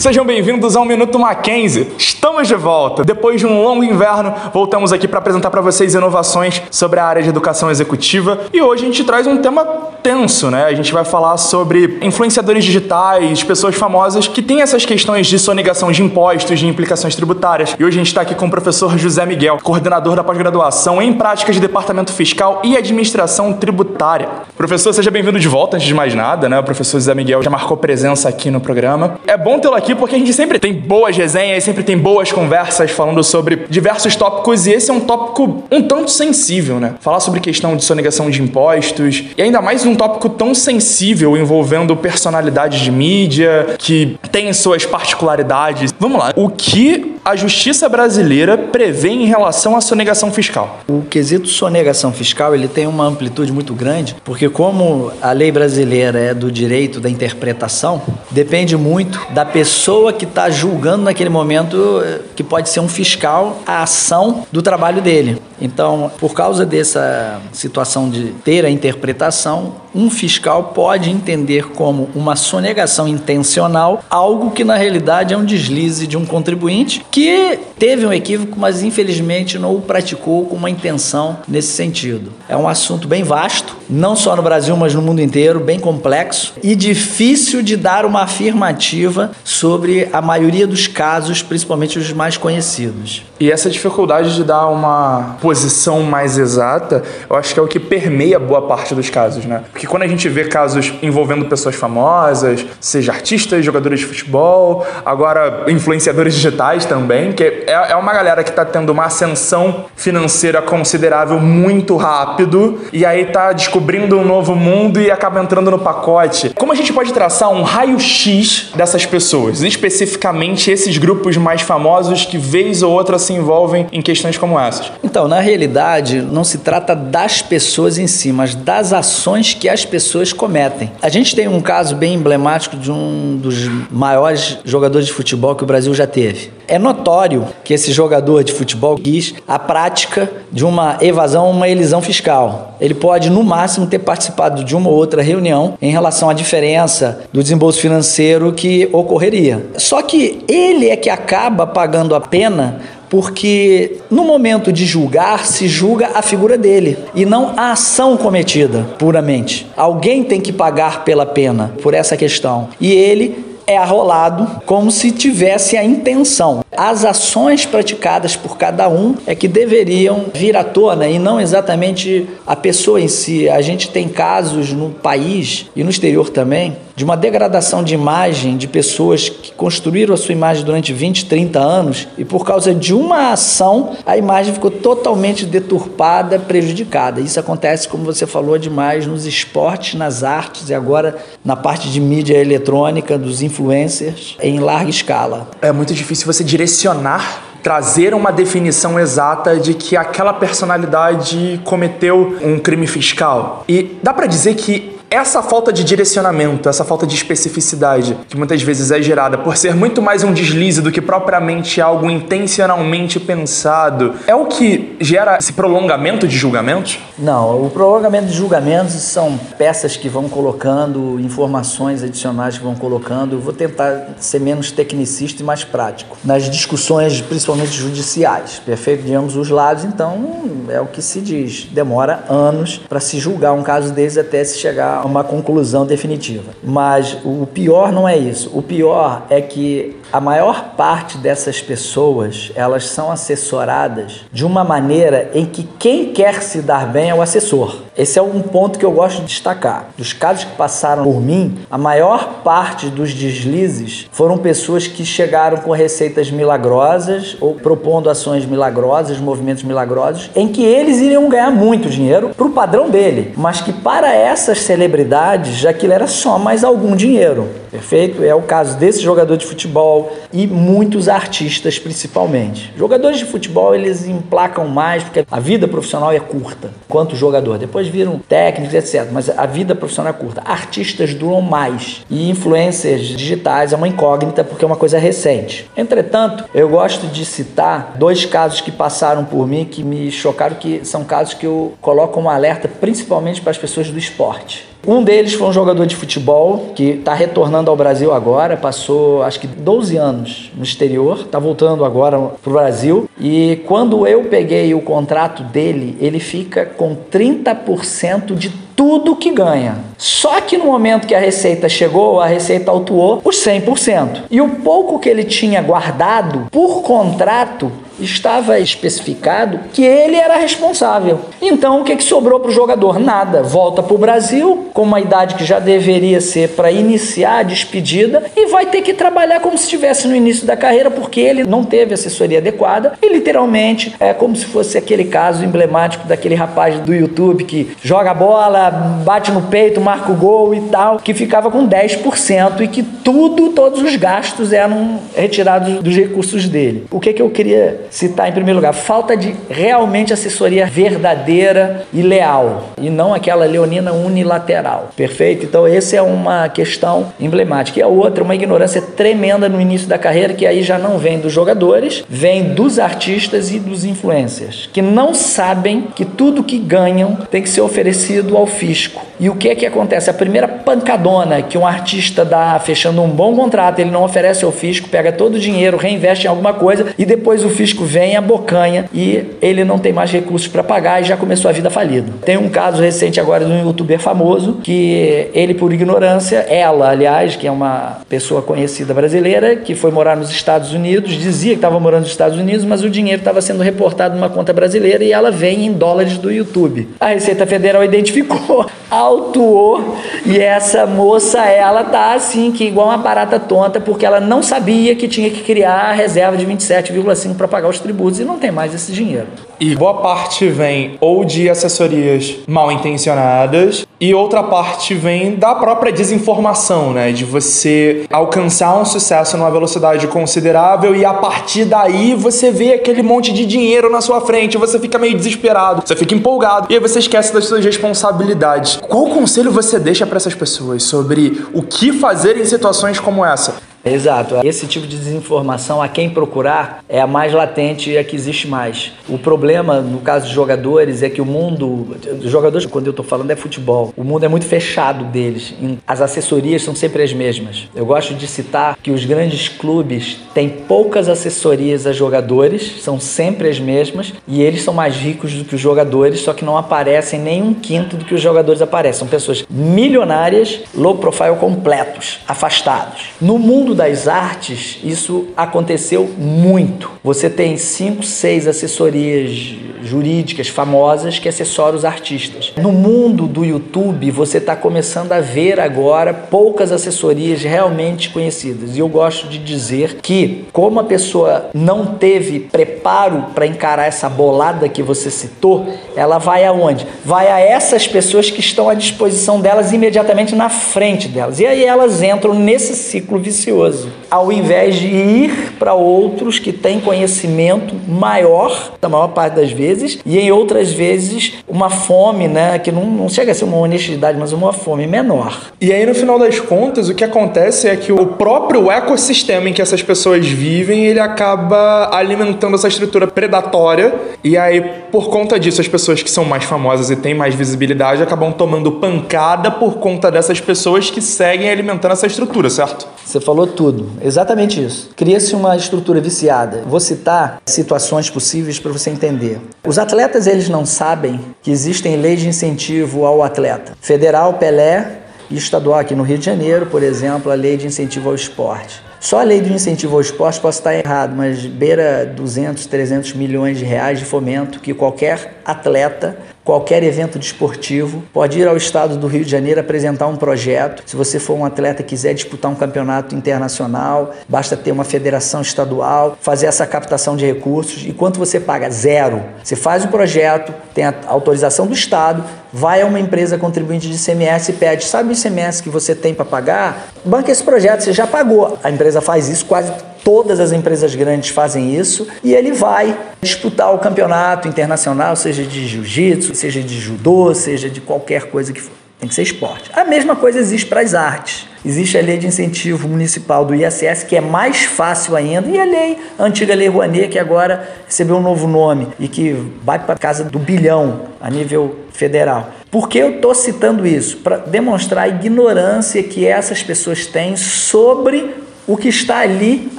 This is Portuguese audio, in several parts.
Sejam bem-vindos ao Minuto Mackenzie. Estamos de volta. Depois de um longo inverno, voltamos aqui para apresentar para vocês inovações sobre a área de educação executiva. E hoje a gente traz um tema tenso, né? A gente vai falar sobre influenciadores digitais, pessoas famosas que têm essas questões de sonegação de impostos, de implicações tributárias. E hoje a gente está aqui com o professor José Miguel, coordenador da pós-graduação em práticas de Departamento Fiscal e Administração Tributária. Professor, seja bem-vindo de volta, antes de mais nada, né? O professor José Miguel já marcou presença aqui no programa. É bom tê-lo aqui porque a gente sempre tem boas resenhas, sempre tem boas conversas falando sobre diversos tópicos e esse é um tópico um tanto sensível, né? Falar sobre questão de sonegação de impostos e ainda mais um tópico tão sensível envolvendo personalidades de mídia que têm suas particularidades. Vamos lá. O que a justiça brasileira prevê em relação à sonegação fiscal? O quesito sonegação fiscal ele tem uma amplitude muito grande, porque como a lei brasileira é do direito da interpretação, depende muito da pessoa que está julgando naquele momento, eh, que pode ser um fiscal, a ação do trabalho dele. Então, por causa dessa situação de ter a interpretação, um fiscal pode entender como uma sonegação intencional algo que na realidade é um deslize de um contribuinte que teve um equívoco, mas infelizmente não o praticou com uma intenção nesse sentido. É um assunto bem vasto, não só no Brasil, mas no mundo inteiro, bem complexo e difícil de dar uma afirmativa sobre a maioria dos casos, principalmente os mais conhecidos. E essa dificuldade de dar uma posição mais exata, eu acho que é o que permeia boa parte dos casos, né? Porque quando a gente vê casos envolvendo pessoas famosas, seja artistas, jogadores de futebol, agora influenciadores digitais também, que é, é uma galera que está tendo uma ascensão financeira considerável muito rápido e aí tá descobrindo um novo mundo e acaba entrando no pacote. Como a gente pode traçar um raio-x dessas pessoas, especificamente esses grupos mais famosos que vez ou outra se envolvem em questões como essas? Então, na realidade, não se trata das pessoas em si, mas das ações que as pessoas cometem. A gente tem um caso bem emblemático de um dos maiores jogadores de futebol que o Brasil já teve. É notório que esse jogador de futebol quis a prática de uma evasão, uma elisão fiscal. Ele pode, no máximo, ter participado de uma ou outra reunião em relação à diferença do desembolso financeiro que ocorreria. Só que ele é que acaba pagando a pena porque no momento de julgar, se julga a figura dele e não a ação cometida puramente. Alguém tem que pagar pela pena por essa questão. E ele é arrolado como se tivesse a intenção. As ações praticadas por cada um é que deveriam vir à tona e não exatamente a pessoa em si. A gente tem casos no país e no exterior também de uma degradação de imagem de pessoas que construíram a sua imagem durante 20, 30 anos e por causa de uma ação a imagem ficou totalmente deturpada, prejudicada. Isso acontece, como você falou, demais nos esportes, nas artes e agora na parte de mídia eletrônica, dos influencers em larga escala. É muito difícil você direcionar trazer uma definição exata de que aquela personalidade cometeu um crime fiscal. E dá para dizer que essa falta de direcionamento, essa falta de especificidade, que muitas vezes é gerada por ser muito mais um deslize do que propriamente algo intencionalmente pensado, é o que gera esse prolongamento de julgamentos? Não, o prolongamento de julgamentos são peças que vão colocando, informações adicionais que vão colocando. Eu vou tentar ser menos tecnicista e mais prático. Nas discussões, principalmente judiciais, perfeito? De ambos os lados, então é o que se diz. Demora anos para se julgar um caso desses até se chegar uma conclusão definitiva. Mas o pior não é isso. O pior é que a maior parte dessas pessoas, elas são assessoradas de uma maneira em que quem quer se dar bem é o assessor. Esse é um ponto que eu gosto de destacar. Dos casos que passaram por mim, a maior parte dos deslizes foram pessoas que chegaram com receitas milagrosas ou propondo ações milagrosas, movimentos milagrosos, em que eles iriam ganhar muito dinheiro para o padrão dele, mas que para essas celebridades aquilo era só mais algum dinheiro. Perfeito? É o caso desse jogador de futebol e muitos artistas principalmente. Jogadores de futebol eles emplacam mais porque a vida profissional é curta quanto jogador. Depois viram técnicos, etc. Mas a vida profissional é curta. Artistas duram mais e influencers digitais é uma incógnita porque é uma coisa recente. Entretanto, eu gosto de citar dois casos que passaram por mim que me chocaram, que são casos que eu coloco um alerta principalmente para as pessoas do esporte. Um deles foi um jogador de futebol que está retornando ao Brasil agora, passou acho que 12 anos no exterior, está voltando agora para o Brasil. E quando eu peguei o contrato dele, ele fica com 30% de tudo que ganha. Só que no momento que a receita chegou, a receita autuou os 100%. E o pouco que ele tinha guardado por contrato estava especificado que ele era responsável. Então, o que, que sobrou para o jogador? Nada. Volta para o Brasil, com uma idade que já deveria ser para iniciar a despedida, e vai ter que trabalhar como se estivesse no início da carreira, porque ele não teve assessoria adequada, e literalmente é como se fosse aquele caso emblemático daquele rapaz do YouTube que joga bola, bate no peito, marca o gol e tal, que ficava com 10% e que tudo, todos os gastos eram retirados dos recursos dele. O que, que eu queria citar em primeiro lugar? Falta de realmente assessoria verdadeira e leal, e não aquela leonina unilateral. Perfeito? Então, essa é uma questão emblemática. E a outra, uma ignorância tremenda no início da carreira, que aí já não vem dos jogadores, vem dos artistas e dos influencers, que não sabem que tudo que ganham tem que ser oferecido ao fisco. E o que é que acontece? A primeira pancadona que um artista dá fechando um bom contrato, ele não oferece ao fisco, pega todo o dinheiro, reinveste em alguma coisa e depois o fisco vem a bocanha e ele não tem mais recursos para pagar e já começou a vida falida. Tem um caso recente agora de um youtuber famoso que ele por ignorância, ela aliás, que é uma pessoa conhecida brasileira, que foi morar nos Estados Unidos, dizia que estava morando nos Estados Unidos, mas o dinheiro estava sendo reportado numa conta brasileira e ela vem em dólares do YouTube. A Receita Federal identificou, autuou e essa moça, ela tá assim, que igual uma barata tonta, porque ela não sabia que tinha que criar a reserva de 27,5 para pagar os tributos e não tem mais esse dinheiro. E boa parte vem ou de assessorias mal intencionadas e outra parte vem da própria desinformação, né? De você alcançar um sucesso numa velocidade considerável e a partir daí você vê aquele monte de dinheiro na sua frente, você fica meio desesperado, você fica empolgado e aí você esquece das suas responsabilidades. Qual conselho você deixa para essas pessoas sobre o que fazer em situações como essa? Exato. Esse tipo de desinformação, a quem procurar, é a mais latente e a que existe mais. O problema, no caso de jogadores, é que o mundo. Jogadores, quando eu estou falando, é futebol. O mundo é muito fechado deles. As assessorias são sempre as mesmas. Eu gosto de citar que os grandes clubes têm poucas assessorias a jogadores, são sempre as mesmas, e eles são mais ricos do que os jogadores, só que não aparecem nem um quinto do que os jogadores aparecem. São pessoas milionárias, low profile completos, afastados. No mundo mundo das artes, isso aconteceu muito. Você tem cinco, seis assessorias jurídicas famosas que assessoram os artistas. No mundo do YouTube, você está começando a ver agora poucas assessorias realmente conhecidas. E eu gosto de dizer que, como a pessoa não teve preparo para encarar essa bolada que você citou, ela vai aonde? Vai a essas pessoas que estão à disposição delas imediatamente na frente delas. E aí elas entram nesse ciclo vicioso ao invés de ir para outros que têm conhecimento maior, na maior parte das vezes, e em outras vezes uma fome, né, que não, não chega a ser uma honestidade, mas uma fome menor. E aí, no final das contas, o que acontece é que o próprio ecossistema em que essas pessoas vivem, ele acaba alimentando essa estrutura predatória, e aí, por conta disso, as pessoas que são mais famosas e têm mais visibilidade acabam tomando pancada por conta dessas pessoas que seguem alimentando essa estrutura, certo? Você falou tudo, exatamente isso. Cria-se uma estrutura viciada. Vou citar situações possíveis para você entender. Os atletas eles não sabem que existem leis de incentivo ao atleta. Federal, Pelé e estadual aqui no Rio de Janeiro, por exemplo, a lei de incentivo ao esporte. Só a lei de incentivo ao esporte posso estar errado, mas beira 200, 300 milhões de reais de fomento que qualquer atleta qualquer evento desportivo, pode ir ao estado do Rio de Janeiro apresentar um projeto. Se você for um atleta e quiser disputar um campeonato internacional, basta ter uma federação estadual, fazer essa captação de recursos. E quanto você paga? Zero. Você faz o projeto, tem a autorização do estado, vai a uma empresa contribuinte de ICMS e pede: sabe o ICMS que você tem para pagar? Banca esse projeto, você já pagou. A empresa faz isso quase Todas as empresas grandes fazem isso e ele vai disputar o campeonato internacional, seja de jiu-jitsu, seja de judô, seja de qualquer coisa que for. Tem que ser esporte. A mesma coisa existe para as artes. Existe a lei de incentivo municipal do ISS, que é mais fácil ainda, e a lei, a antiga lei Rouanet, que agora recebeu um novo nome e que vai para casa do bilhão a nível federal Por que eu estou citando isso? Para demonstrar a ignorância que essas pessoas têm sobre o que está ali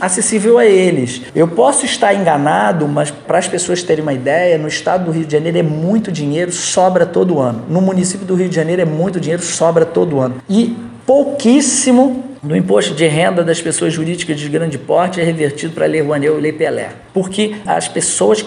acessível a eles. Eu posso estar enganado, mas para as pessoas terem uma ideia, no estado do Rio de Janeiro é muito dinheiro, sobra todo ano. No município do Rio de Janeiro é muito dinheiro, sobra todo ano. E pouquíssimo do imposto de renda das pessoas jurídicas de grande porte é revertido para a Lei Rouanet e Lei Pelé. Porque as pessoas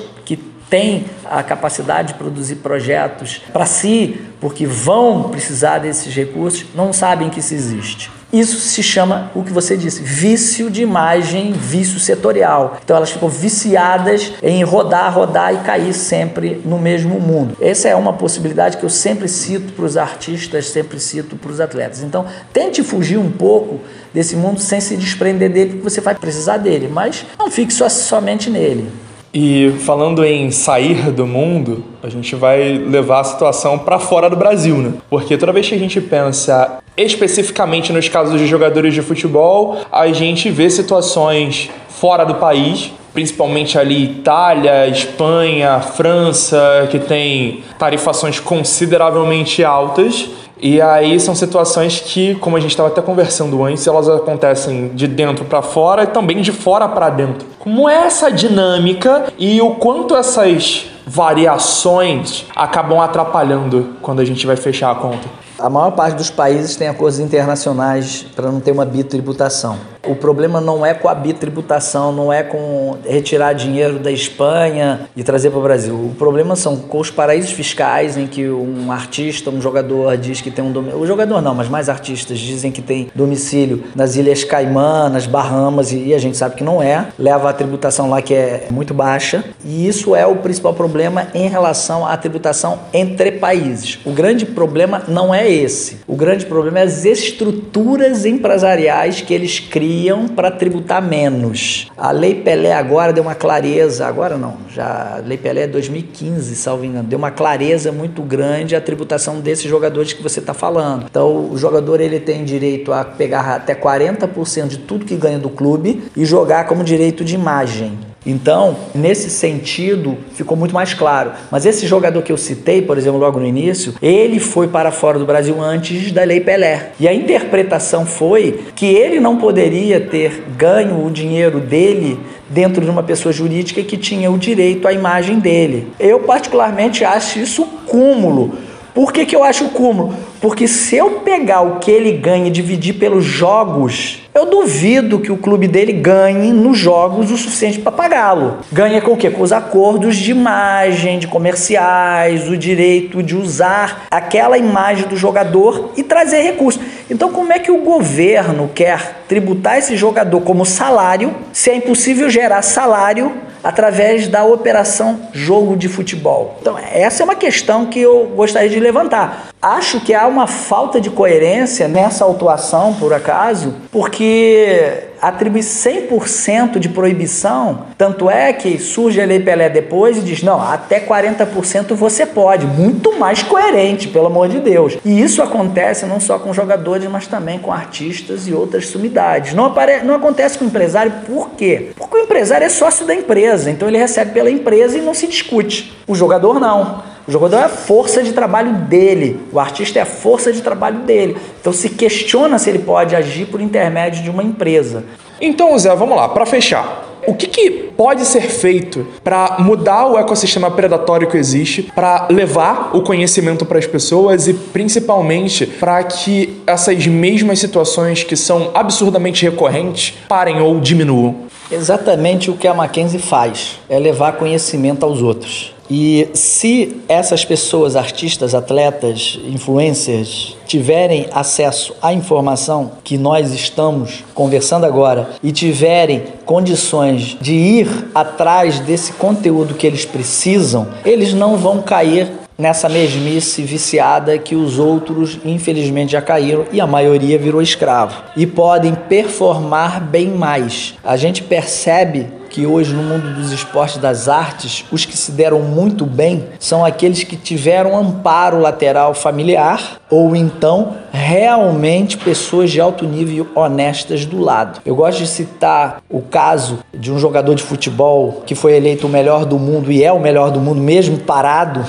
têm a capacidade de produzir projetos para si, porque vão precisar desses recursos, não sabem que isso existe. Isso se chama o que você disse, vício de imagem, vício setorial. Então elas ficam viciadas em rodar, rodar e cair sempre no mesmo mundo. Essa é uma possibilidade que eu sempre cito para os artistas, sempre cito para os atletas. Então tente fugir um pouco desse mundo sem se desprender dele, porque você vai precisar dele, mas não fique só, somente nele. E falando em sair do mundo, a gente vai levar a situação para fora do Brasil, né? Porque toda vez que a gente pensa especificamente nos casos de jogadores de futebol, a gente vê situações fora do país, principalmente ali Itália, Espanha, França, que tem tarifações consideravelmente altas e aí são situações que, como a gente estava até conversando antes, elas acontecem de dentro para fora e também de fora para dentro. Como é essa dinâmica e o quanto essas variações acabam atrapalhando quando a gente vai fechar a conta? A maior parte dos países tem acordos internacionais para não ter uma bitributação. O problema não é com a bitributação, não é com retirar dinheiro da Espanha e trazer para o Brasil. O problema são com os paraísos fiscais em que um artista, um jogador diz que tem um domicílio. O jogador não, mas mais artistas dizem que tem domicílio nas Ilhas Caimã, nas Bahamas, e a gente sabe que não é. Leva a tributação lá que é muito baixa. E isso é o principal problema em relação à tributação entre países. O grande problema não é esse. O grande problema é as estruturas empresariais que eles criam para tributar menos. A Lei Pelé agora deu uma clareza, agora não, já a Lei Pelé é 2015, salvo engano, deu uma clareza muito grande a tributação desses jogadores que você está falando. Então, o jogador ele tem direito a pegar até 40% de tudo que ganha do clube e jogar como direito de imagem. Então, nesse sentido, ficou muito mais claro. Mas esse jogador que eu citei, por exemplo, logo no início, ele foi para fora do Brasil antes da Lei Pelé. E a interpretação foi que ele não poderia ter ganho o dinheiro dele dentro de uma pessoa jurídica que tinha o direito à imagem dele. Eu, particularmente, acho isso cúmulo. Por que, que eu acho cúmulo? Porque se eu pegar o que ele ganha e dividir pelos jogos eu duvido que o clube dele ganhe nos jogos o suficiente para pagá-lo. Ganha com o quê? Com os acordos de imagem, de comerciais, o direito de usar aquela imagem do jogador e trazer recursos. Então, como é que o governo quer tributar esse jogador como salário se é impossível gerar salário através da operação jogo de futebol? Então, essa é uma questão que eu gostaria de levantar. Acho que há uma falta de coerência nessa autuação, por acaso, porque atribui 100% de proibição, tanto é que surge a Lei Pelé depois e diz: não, até 40% você pode. Muito mais coerente, pelo amor de Deus. E isso acontece não só com jogadores, mas também com artistas e outras sumidades. Não, apare... não acontece com o empresário, por quê? Porque o empresário é sócio da empresa, então ele recebe pela empresa e não se discute. O jogador não. O jogador é a força de trabalho dele, o artista é a força de trabalho dele. Então se questiona se ele pode agir por intermédio de uma empresa. Então, Zé, vamos lá, para fechar. O que, que, pode ser feito para mudar o ecossistema predatório que existe, para levar o conhecimento para as pessoas e principalmente para que essas mesmas situações que são absurdamente recorrentes parem ou diminuam? Exatamente o que a Mackenzie faz, é levar conhecimento aos outros. E se essas pessoas, artistas, atletas, influencers, tiverem acesso à informação que nós estamos conversando agora e tiverem condições de ir atrás desse conteúdo que eles precisam, eles não vão cair nessa mesmice viciada que os outros, infelizmente, já caíram e a maioria virou escravo. E podem performar bem mais. A gente percebe que hoje no mundo dos esportes das artes, os que se deram muito bem são aqueles que tiveram amparo lateral familiar ou então realmente pessoas de alto nível honestas do lado. Eu gosto de citar o caso de um jogador de futebol que foi eleito o melhor do mundo e é o melhor do mundo mesmo parado,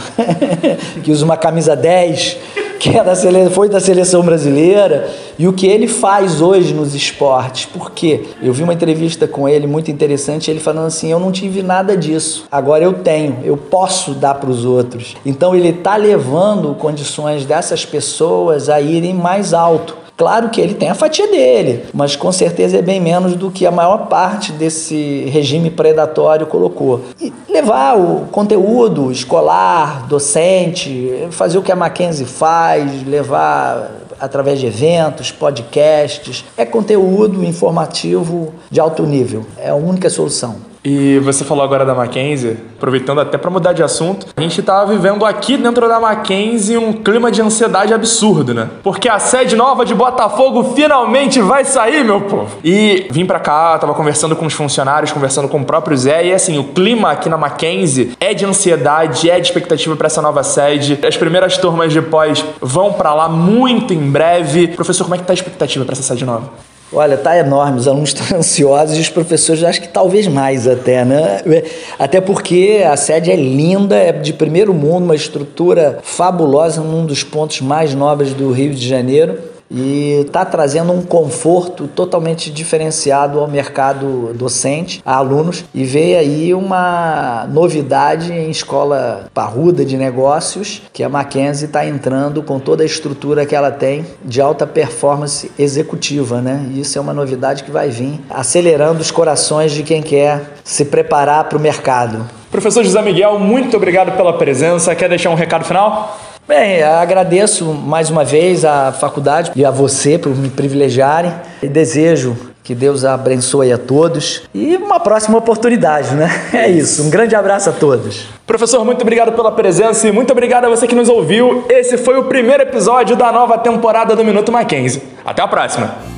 que usa uma camisa 10 que é da foi da seleção brasileira e o que ele faz hoje nos esportes. Por quê? Eu vi uma entrevista com ele muito interessante, ele falando assim: "Eu não tive nada disso. Agora eu tenho, eu posso dar para os outros". Então ele está levando condições dessas pessoas a irem mais alto. Claro que ele tem a fatia dele, mas com certeza é bem menos do que a maior parte desse regime predatório colocou. E levar o conteúdo escolar, docente, fazer o que a Mackenzie faz, levar através de eventos, podcasts, é conteúdo informativo de alto nível. É a única solução. E você falou agora da Mackenzie, aproveitando até para mudar de assunto, a gente tá vivendo aqui dentro da Mackenzie um clima de ansiedade absurdo, né? Porque a sede nova de Botafogo finalmente vai sair, meu povo. E vim para cá, tava conversando com os funcionários, conversando com o próprio Zé, e assim, o clima aqui na Mackenzie é de ansiedade, é de expectativa para essa nova sede. As primeiras turmas de pós vão para lá muito em breve. Professor, como é que tá a expectativa para essa sede nova? Olha, tá enorme, os alunos estão ansiosos e os professores acho que talvez mais até, né? Até porque a sede é linda, é de primeiro mundo, uma estrutura fabulosa, num dos pontos mais nobres do Rio de Janeiro e está trazendo um conforto totalmente diferenciado ao mercado docente, a alunos, e veio aí uma novidade em escola parruda de negócios, que a Mackenzie está entrando com toda a estrutura que ela tem de alta performance executiva, né? E isso é uma novidade que vai vir acelerando os corações de quem quer se preparar para o mercado. Professor José Miguel, muito obrigado pela presença. Quer deixar um recado final? Bem, agradeço mais uma vez à faculdade e a você por me privilegiarem e desejo que Deus abençoe a todos e uma próxima oportunidade, né? É isso. Um grande abraço a todos. Professor, muito obrigado pela presença e muito obrigado a você que nos ouviu. Esse foi o primeiro episódio da nova temporada do Minuto Mackenzie. Até a próxima.